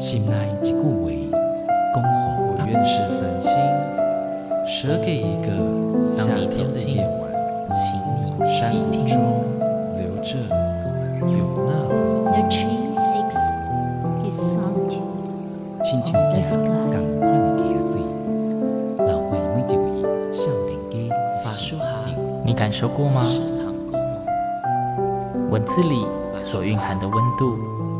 心内一句话，恭候我愿是繁星，舍给一个夏天的夜晚，请你山中留着有那回忆。亲像这样同款的溪仔水，流过每一位少年家法术好，你感受过吗？文字里所蕴含的温度，你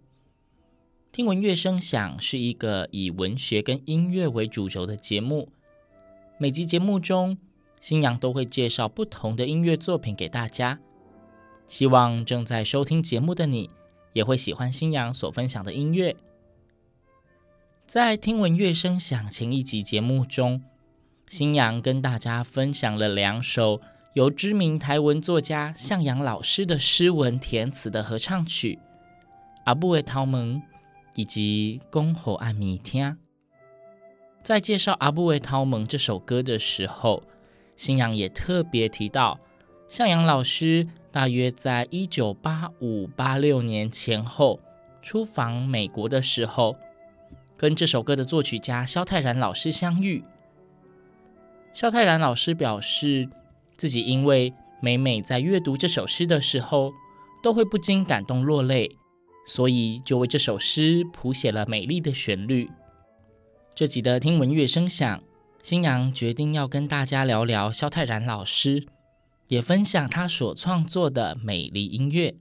听闻乐声响是一个以文学跟音乐为主轴的节目。每集节目中，新阳都会介绍不同的音乐作品给大家。希望正在收听节目的你，也会喜欢新阳所分享的音乐。在听闻乐声响前一集节目中，新阳跟大家分享了两首。由知名台文作家向阳老师的诗文填词的合唱曲《阿母的头毛》以及《讲予暗暝听》。在介绍《阿母的头毛》这首歌的时候，新阳也特别提到，向阳老师大约在一九八五八六年前后出访美国的时候，跟这首歌的作曲家萧泰然老师相遇。萧泰然老师表示，自己因为每每在阅读这首诗的时候，都会不禁感动落泪，所以就为这首诗谱写了美丽的旋律。这集的听闻乐声响，新阳决定要跟大家聊聊肖泰然老师，也分享他所创作的美丽音乐。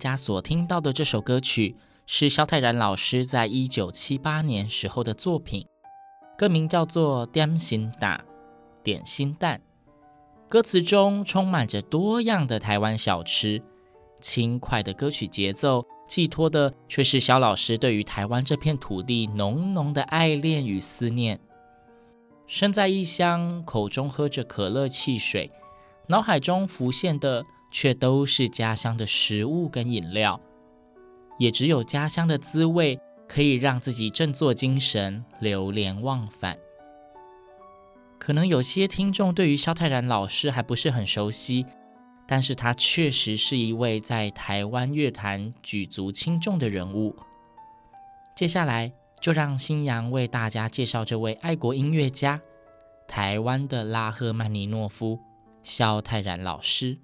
家所听到的这首歌曲，是萧泰然老师在一九七八年时候的作品，歌名叫做《点心蛋》，点心蛋。歌词中充满着多样的台湾小吃，轻快的歌曲节奏，寄托的却是萧老师对于台湾这片土地浓浓的爱恋与思念。身在异乡，口中喝着可乐汽水，脑海中浮现的却都是家乡的食物跟饮料。也只有家乡的滋味，可以让自己振作精神，流连忘返。可能有些听众对于萧泰然老师还不是很熟悉，但是他确实是一位在台湾乐坛举足轻重的人物。接下来就让新阳为大家介绍这位爱国音乐家，台湾的拉赫曼尼诺夫，萧泰然老师。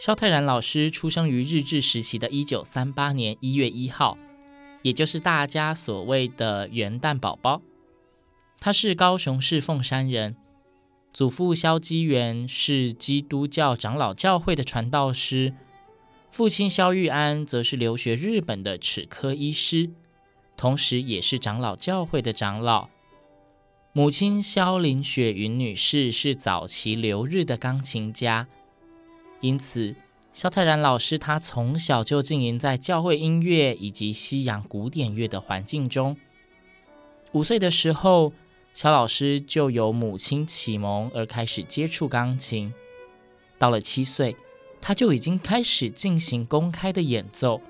萧泰然老师出生于日治时期的一九三八年一月一号，也就是大家所谓的元旦宝宝。他是高雄市凤山人，祖父萧基元是基督教长老教会的传道师，父亲萧玉安则是留学日本的齿科医师，同时也是长老教会的长老。母亲萧林雪云女士是早期留日的钢琴家。因此，萧泰然老师他从小就浸淫在教会音乐以及西洋古典乐的环境中。五岁的时候，萧老师就由母亲启蒙而开始接触钢琴。到了七岁，他就已经开始进行公开的演奏。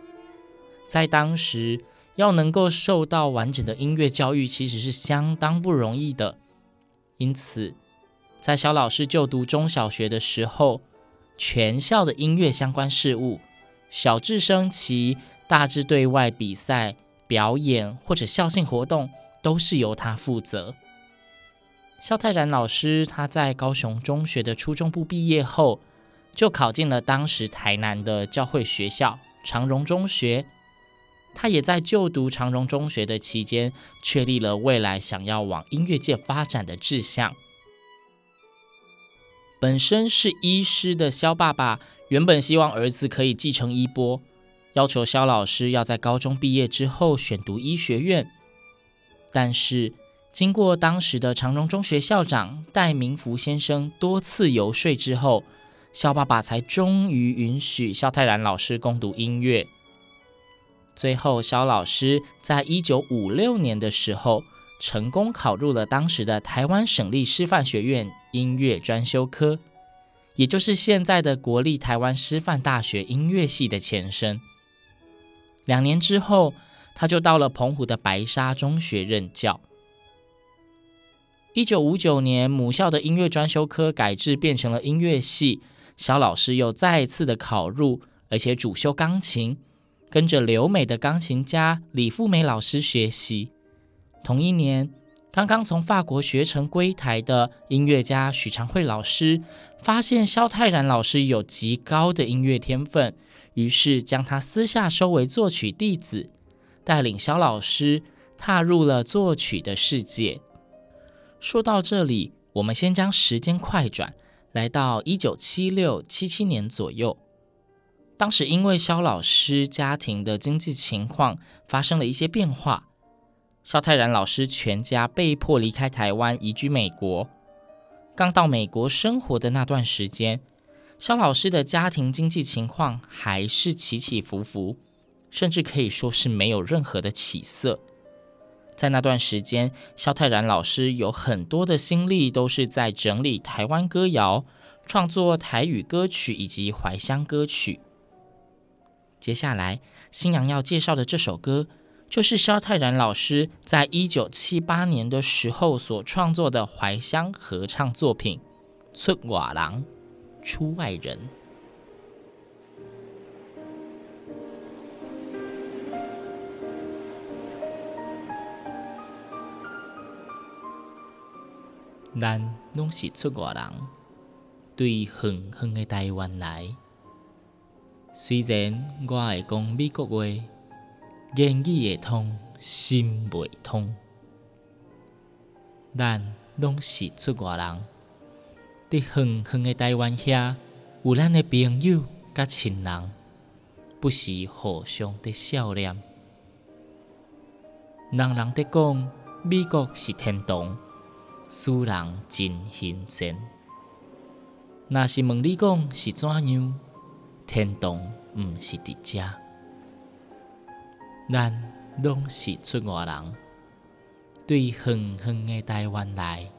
在当时，要能够受到完整的音乐教育，其实是相当不容易的。因此，在萧老师就读中小学的时候，全校的音乐相关事务，小至升旗，大至对外比赛、表演或者校庆活动，都是由他负责。萧泰然老师他在高雄中学的初中部毕业后，就考进了当时台南的教会学校长荣中学。他也在就读长荣中学的期间，确立了未来想要往音乐界发展的志向。本身是医师的萧爸爸，原本希望儿子可以继承衣钵，要求萧老师要在高中毕业之后选读医学院。但是经过当时的长荣中学校长戴明福先生多次游说之后，萧爸爸才终于允许萧泰然老师攻读音乐。最后，萧老师在一九五六年的时候，成功考入了当时的台湾省立师范学院音乐专修科，也就是现在的国立台湾师范大学音乐系的前身。两年之后，他就到了澎湖的白沙中学任教。一九五九年，母校的音乐专修科改制变成了音乐系，肖老师又再次的考入，而且主修钢琴，跟着留美的钢琴家李富美老师学习。同一年，刚刚从法国学成归台的音乐家许长惠老师发现萧泰然老师有极高的音乐天分，于是将他私下收为作曲弟子，带领萧老师踏入了作曲的世界。说到这里，我们先将时间快转，来到一九七六七七年左右。当时因为萧老师家庭的经济情况发生了一些变化。萧泰然老师全家被迫离开台湾，移居美国。刚到美国生活的那段时间，萧老师的家庭经济情况还是起起伏伏，甚至可以说是没有任何的起色。在那段时间，萧泰然老师有很多的心力都是在整理台湾歌谣，创作台语歌曲以及怀乡歌曲。接下来，新娘要介绍的这首歌。就是萧泰然老师在一九七八年的时候所创作的怀乡合唱作品《出外人》，出外人。咱拢是出外人，对远远的台湾来，虽然我会讲美国话，言语会通，心袂通。咱拢是出外人，伫远远的台湾遐，有咱的朋友甲亲人，不时互相的笑脸。人人伫讲美国是天堂，使人真新鲜。若是问你讲是怎样？天堂毋是伫遮，咱拢是出外人，对远远的台湾来。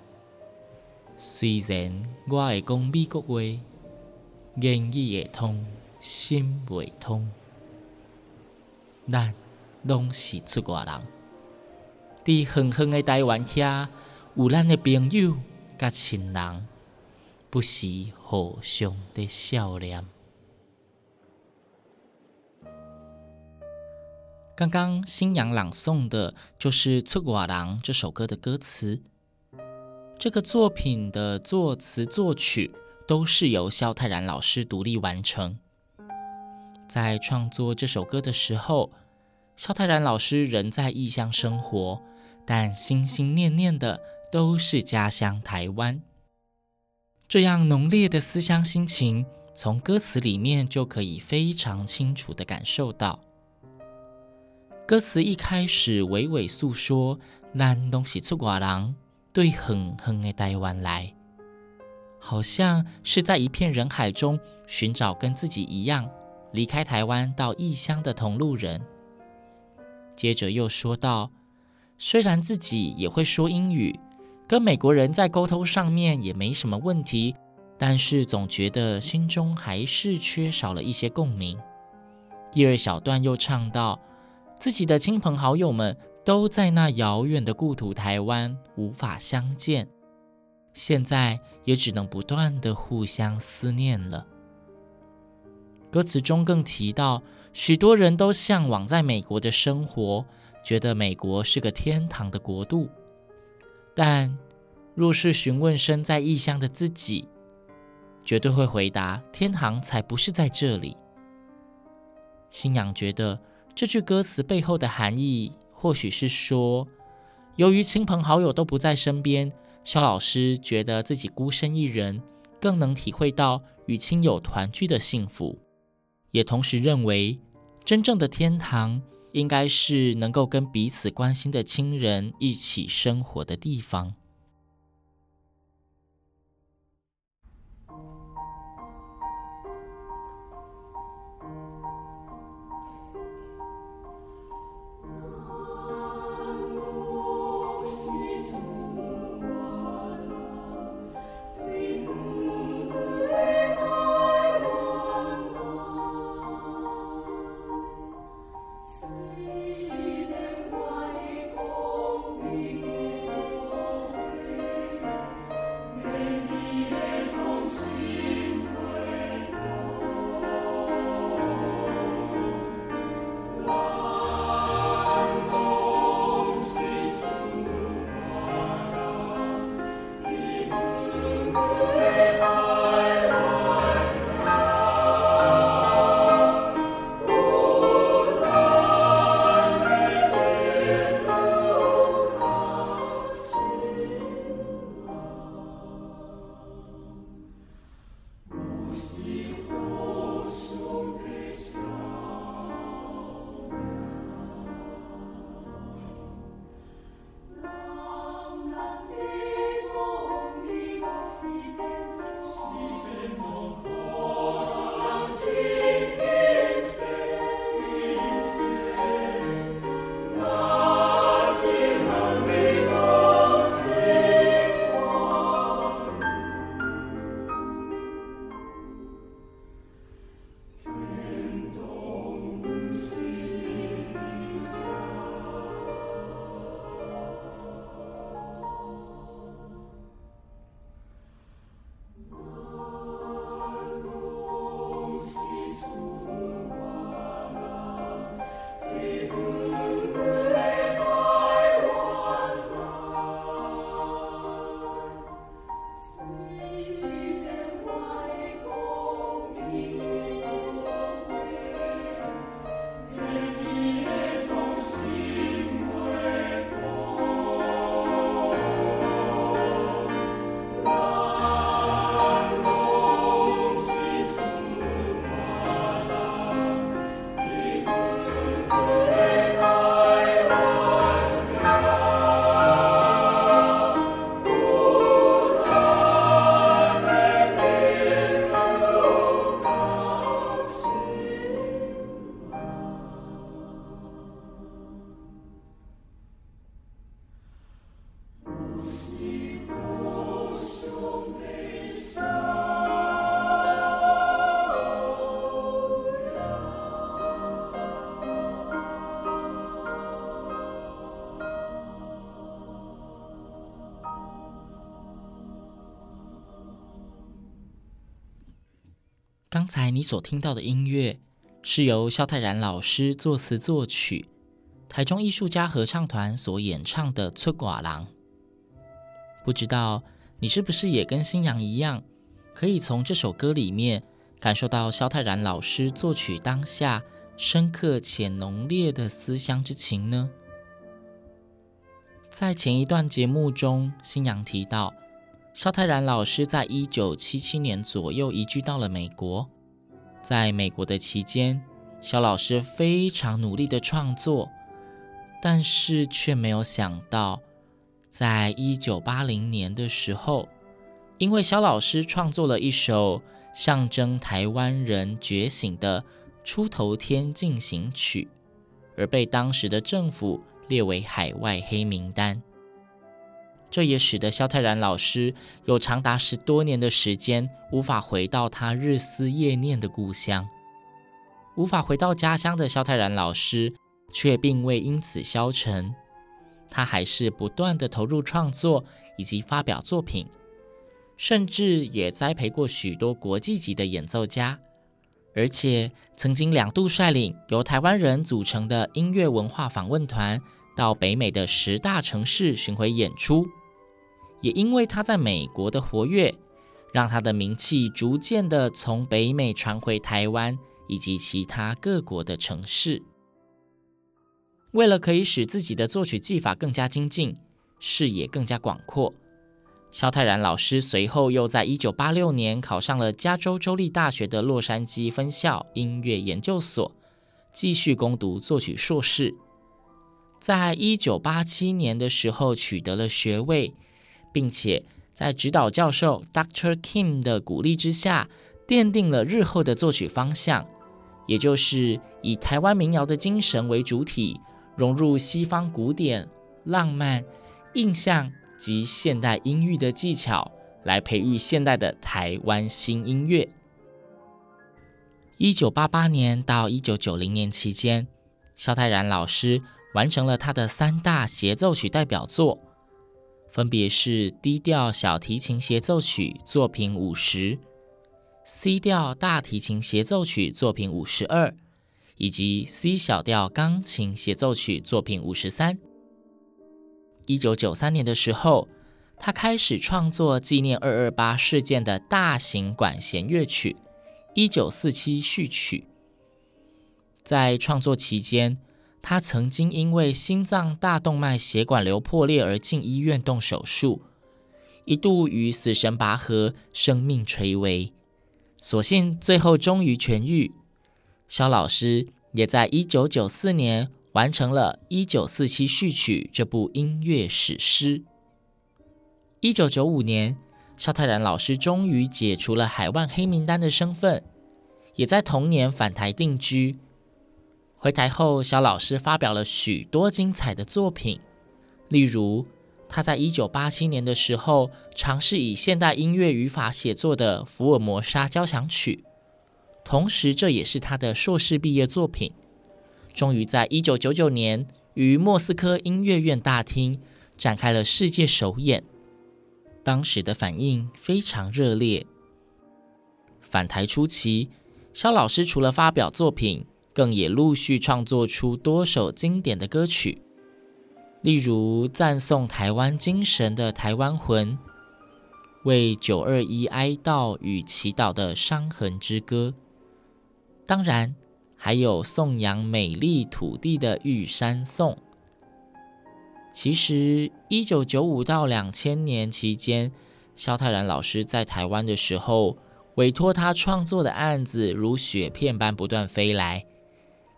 虽然我会讲美国话，言语会通，心袂通，咱拢是出外人，伫远远的台湾遐，有咱的朋友甲亲人，不时互相的笑脸。刚刚新阳朗诵的就是《出外人》这首歌的歌词。这个作品的作词作曲都是由萧泰然老师独立完成。在创作这首歌的时候，萧泰然老师仍在异乡生活，但心心念念的都是家乡台湾。这样浓烈的思乡心情，从歌词里面就可以非常清楚地感受到。歌词一开始娓娓诉说，咱拢是出外人，对很远的台湾来，好像是在一片人海中寻找跟自己一样离开台湾到异乡的同路人。接着又说到，虽然自己也会说英语，跟美国人在沟通上面也没什么问题，但是总觉得心中还是缺少了一些共鸣。第二小段又唱到。自己的亲朋好友们都在那遥远的故土台湾，无法相见，现在也只能不断的互相思念了。歌词中更提到，许多人都向往在美国的生活，觉得美国是个天堂的国度。但若是询问身在异乡的自己，绝对会回答：天堂才不是在这里。新娘觉得。这句歌词背后的含义，或许是说，由于亲朋好友都不在身边，肖老师觉得自己孤身一人，更能体会到与亲友团聚的幸福，也同时认为，真正的天堂应该是能够跟彼此关心的亲人一起生活的地方。刚才你所听到的音乐是由萧泰然老师作词作曲，台中艺术家合唱团所演唱的《出寡郎》。不知道你是不是也跟星洋一样，可以从这首歌里面感受到萧泰然老师作曲当下深刻且浓烈的思乡之情呢？在前一段节目中，星洋提到，萧泰然老师在一九七七年左右移居到了美国。在美国的期间，萧老师非常努力的创作，但是却没有想到。在一九八零年的时候，因为萧老师创作了一首象征台湾人觉醒的《出头天进行曲》，而被当时的政府列为海外黑名单。这也使得萧泰然老师有长达十多年的时间无法回到他日思夜念的故乡。无法回到家乡的萧泰然老师，却并未因此消沉。他还是不断的投入创作以及发表作品，甚至也栽培过许多国际级的演奏家，而且曾经两度率领由台湾人组成的音乐文化访问团到北美的十大城市巡回演出。也因为他在美国的活跃，让他的名气逐渐地从北美传回台湾以及其他各国的城市。为了可以使自己的作曲技法更加精进，视野更加广阔，萧泰然老师随后又在一九八六年考上了加州州立大学的洛杉矶分校音乐研究所，继续攻读作曲硕士。在一九八七年的时候取得了学位，并且在指导教授 Dr. Kim 的鼓励之下，奠定了日后的作曲方向，也就是以台湾民谣的精神为主体。融入西方古典、浪漫、印象及现代音域的技巧，来培育现代的台湾新音乐。一九八八年到一九九零年期间，萧泰然老师完成了他的三大协奏曲代表作，分别是 D 调小提琴协奏曲作品五十、C 调大提琴协奏曲作品五十二。以及 C 小调钢琴协奏曲作品五十三。一九九三年的时候，他开始创作纪念二二八事件的大型管弦乐曲《一九四七序曲》。在创作期间，他曾经因为心脏大动脉血管瘤破裂而进医院动手术，一度与死神拔河，生命垂危。所幸最后终于痊愈。萧老师也在一九九四年完成了《一九四七序曲》这部音乐史诗。一九九五年，萧泰然老师终于解除了海外黑名单的身份，也在同年返台定居。回台后，萧老师发表了许多精彩的作品，例如他在一九八七年的时候尝试以现代音乐语法写作的《福尔摩沙交响曲》。同时，这也是他的硕士毕业作品。终于在一九九九年于莫斯科音乐院大厅展开了世界首演，当时的反应非常热烈。返台初期，萧老师除了发表作品，更也陆续创作出多首经典的歌曲，例如赞颂台湾精神的《台湾魂》，为九二一哀悼与祈祷的《伤痕之歌》。当然，还有颂扬美丽土地的《玉山颂》。其实，一九九五到两千年期间，萧泰然老师在台湾的时候，委托他创作的案子如雪片般不断飞来，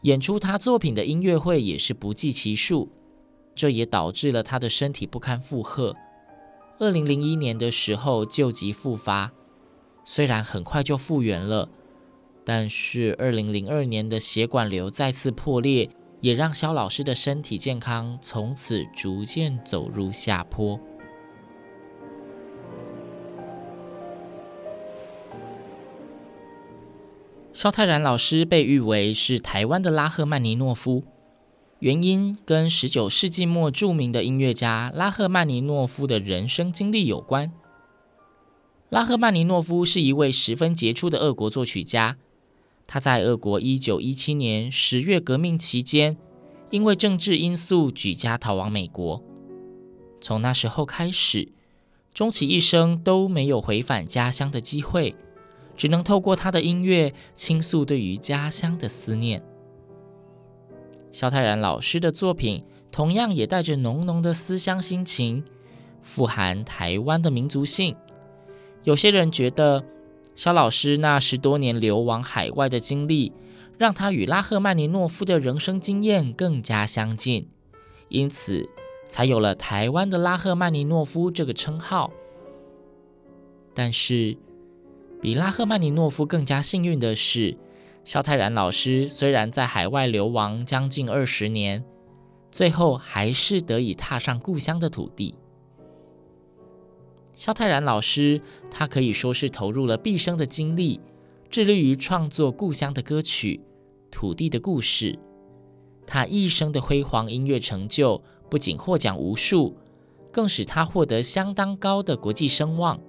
演出他作品的音乐会也是不计其数。这也导致了他的身体不堪负荷。二零零一年的时候旧疾复发，虽然很快就复原了。但是，二零零二年的血管瘤再次破裂，也让肖老师的身体健康从此逐渐走入下坡。萧泰然老师被誉为是台湾的拉赫曼尼诺夫，原因跟十九世纪末著名的音乐家拉赫曼尼诺夫的人生经历有关。拉赫曼尼诺夫是一位十分杰出的俄国作曲家。他在俄国一九一七年十月革命期间，因为政治因素举家逃往美国。从那时候开始，终其一生都没有回返家乡的机会，只能透过他的音乐倾诉对于家乡的思念。萧泰然老师的作品同样也带着浓浓的思乡心情，富含台湾的民族性。有些人觉得，萧老师那十多年流亡海外的经历，让他与拉赫曼尼诺夫的人生经验更加相近，因此才有了“台湾的拉赫曼尼诺夫”这个称号。但是，比拉赫曼尼诺夫更加幸运的是，肖泰然老师虽然在海外流亡将近二十年，最后还是得以踏上故乡的土地。肖泰然老师，他可以说是投入了毕生的精力，致力于创作故乡的歌曲、土地的故事。他一生的辉煌音乐成就，不仅获奖无数，更使他获得相当高的国际声望。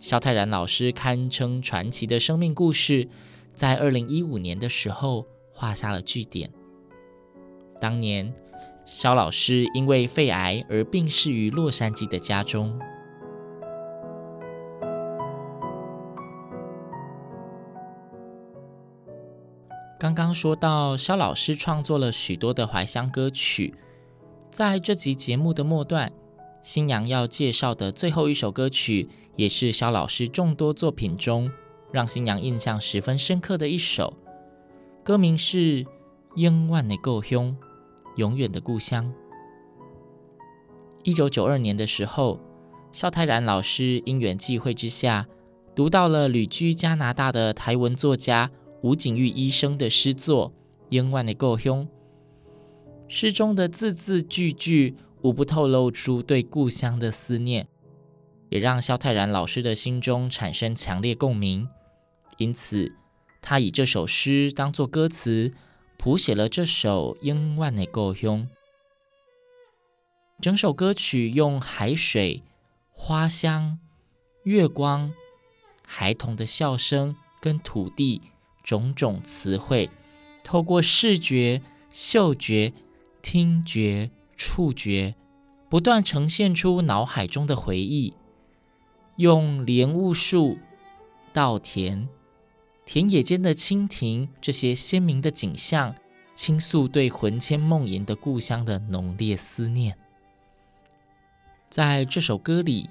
萧泰然老师堪称传奇的生命故事。在二零一五年的时候，画下了句点。当年，萧老师因为肺癌而病逝于洛杉矶的家中。刚刚说到，萧老师创作了许多的怀乡歌曲。在这集节目的末段，新娘要介绍的最后一首歌曲，也是萧老师众多作品中，让新娘印象十分深刻的一首，歌名是《永远的故乡》，永远的故乡。一九九二年的时候，萧泰然老师因缘际会之下，读到了旅居加拿大的台文作家吴景玉医生的诗作《永远的故乡》。诗中的字字句句，无不透露出对故乡的思念，也让萧泰然老师的心中产生强烈共鸣。因此，他以这首诗当作歌词，谱写了这首《永远的故乡》。整首歌曲用海水、花香、月光、孩童的笑声跟土地种种词汇，透过视觉、嗅觉、听觉、触觉，不断呈现出脑海中的回忆。用莲雾树、稻田。田野间的蜻蜓，这些鲜明的景象，倾诉对魂牵梦萦的故乡的浓烈思念。在这首歌里，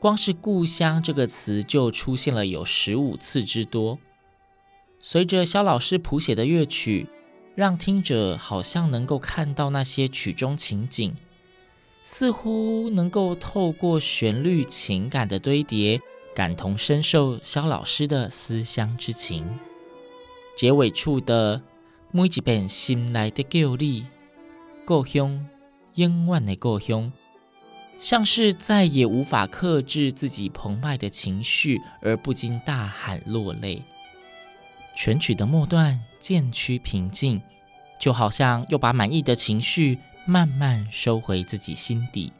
光是“故乡”这个词就出现了有十五次之多。随着肖老师谱写的乐曲，让听者好像能够看到那些曲中情景，似乎能够透过旋律情感的堆叠。感同身受萧老师的思乡之情。结尾处的每一遍心内的叫你，故乡，永远的故乡，像是再也无法克制自己澎湃的情绪，而不禁大喊落泪。全曲的末段渐趋平静，就好像又把满意的情绪慢慢收回自己心底。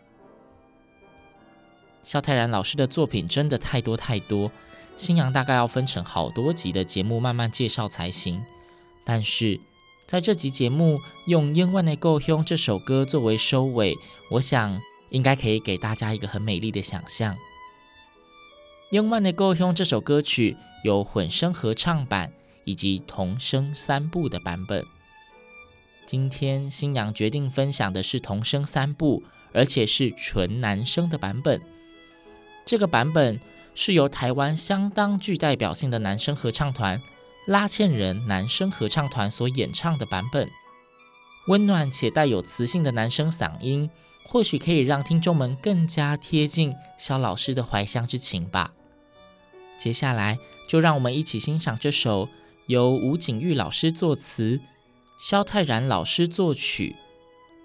萧泰然老师的作品真的太多太多，新阳大概要分成好多集的节目慢慢介绍才行。但是在这集节目用《永远的故乡》这首歌作为收尾，我想应该可以给大家一个很美丽的想象。《永远的故乡》这首歌曲有混声合唱版以及童声三部的版本。今天新娘决定分享的是童声三部，而且是纯男声的版本。这个版本是由台湾相当具代表性的男声合唱团拉纤人男声合唱团所演唱的版本，温暖且带有磁性的男声嗓音，或许可以让听众们更加贴近萧老师的怀乡之情吧。接下来就让我们一起欣赏这首由吴景玉老师作词、萧泰然老师作曲、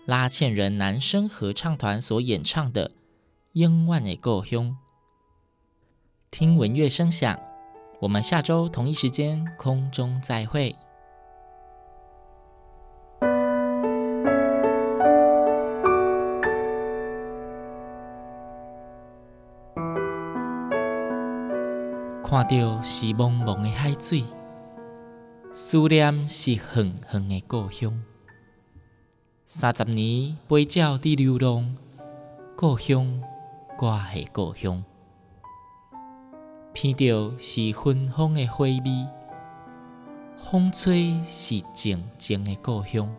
拉纤人男声合唱团所演唱的《英万的故乡》。听闻乐声响，我们下周同一时间空中再会。看到是茫茫的海水，思念是远远的故乡。三十年背鸟伫流浪，故乡，我的故乡。闻着是芬芳的花味，风吹是静静的故乡。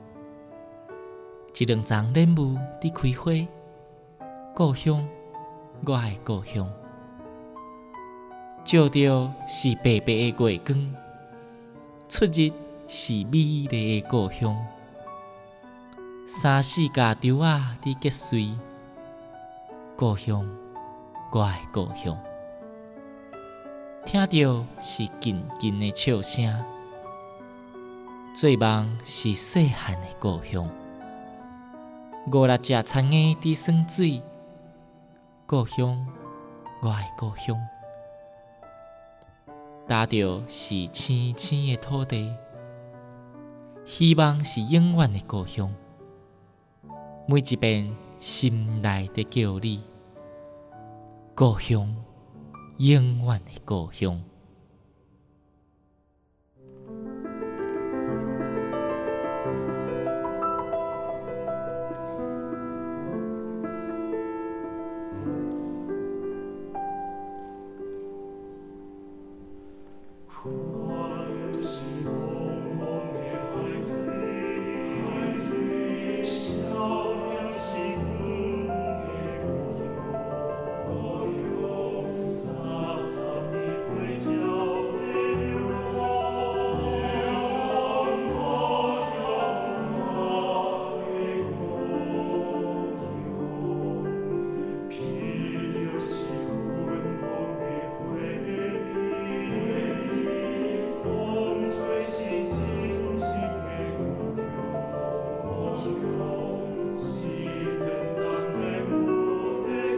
一两丛莲雾伫开花，故乡，我的故乡。照着是白白的月光，出日是美丽的故乡。三四家洲仔伫结水，故乡，我的故乡。听到是近近的笑声，做梦是细汉的故乡。五六只田鸭伫耍水，故乡，我的故乡。踏着是青青的土地，希望是永远的故乡。每一遍心内的叫你，故乡。永远的故乡。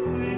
Amen.